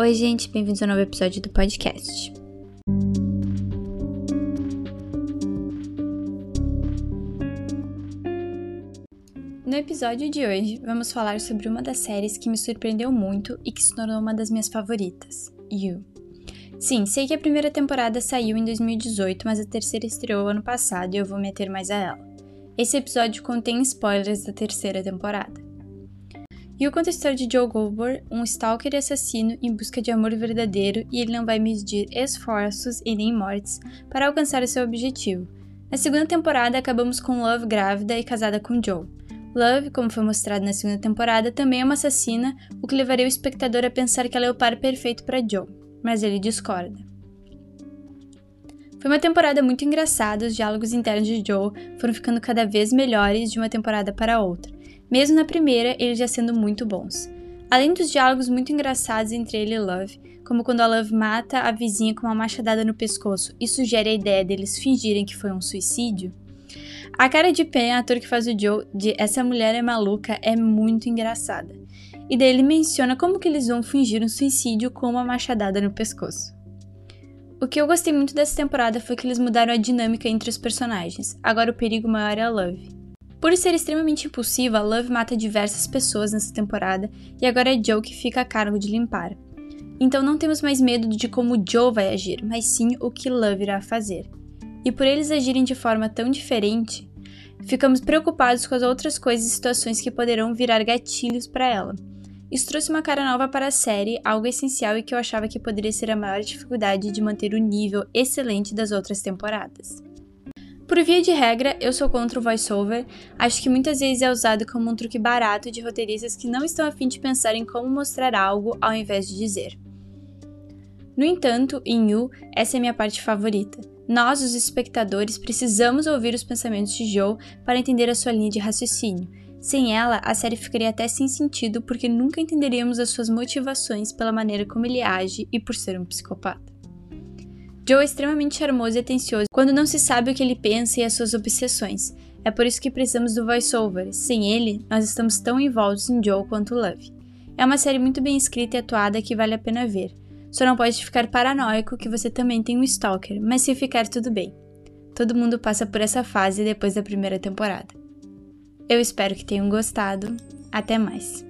Oi, gente, bem-vindos a um novo episódio do podcast. No episódio de hoje, vamos falar sobre uma das séries que me surpreendeu muito e que se tornou uma das minhas favoritas, You. Sim, sei que a primeira temporada saiu em 2018, mas a terceira estreou ano passado e eu vou meter mais a ela. Esse episódio contém spoilers da terceira temporada. You conta a história de Joe Goldberg, um stalker e assassino em busca de amor verdadeiro e ele não vai medir esforços e nem mortes para alcançar seu objetivo. Na segunda temporada, acabamos com Love grávida e casada com Joe. Love, como foi mostrado na segunda temporada, também é uma assassina, o que levaria o espectador a pensar que ela é o par perfeito para Joe, mas ele discorda. Foi uma temporada muito engraçada, os diálogos internos de Joe foram ficando cada vez melhores de uma temporada para outra mesmo na primeira eles já sendo muito bons. Além dos diálogos muito engraçados entre ele e Love, como quando a Love mata a vizinha com uma machadada no pescoço e sugere a ideia deles fingirem que foi um suicídio, a cara de Pen, ator que faz o Joe, de Essa Mulher é Maluca, é muito engraçada. E daí ele menciona como que eles vão fingir um suicídio com uma machadada no pescoço. O que eu gostei muito dessa temporada foi que eles mudaram a dinâmica entre os personagens. Agora o perigo maior é a Love. Por ser extremamente impulsiva, Love mata diversas pessoas nessa temporada e agora é Joe que fica a cargo de limpar. Então não temos mais medo de como Joe vai agir, mas sim o que Love irá fazer. E por eles agirem de forma tão diferente, ficamos preocupados com as outras coisas e situações que poderão virar gatilhos para ela. Isso trouxe uma cara nova para a série, algo essencial e que eu achava que poderia ser a maior dificuldade de manter o nível excelente das outras temporadas. Por via de regra, eu sou contra o voiceover, acho que muitas vezes é usado como um truque barato de roteiristas que não estão afim de pensar em como mostrar algo ao invés de dizer. No entanto, em You, essa é minha parte favorita. Nós, os espectadores, precisamos ouvir os pensamentos de Joe para entender a sua linha de raciocínio. Sem ela, a série ficaria até sem sentido porque nunca entenderíamos as suas motivações pela maneira como ele age e por ser um psicopata. Joe é extremamente charmoso e atencioso quando não se sabe o que ele pensa e as suas obsessões. É por isso que precisamos do voiceover. Sem ele, nós estamos tão envoltos em Joe quanto Love. É uma série muito bem escrita e atuada que vale a pena ver. Só não pode ficar paranoico que você também tem um stalker, mas se ficar tudo bem. Todo mundo passa por essa fase depois da primeira temporada. Eu espero que tenham gostado. Até mais!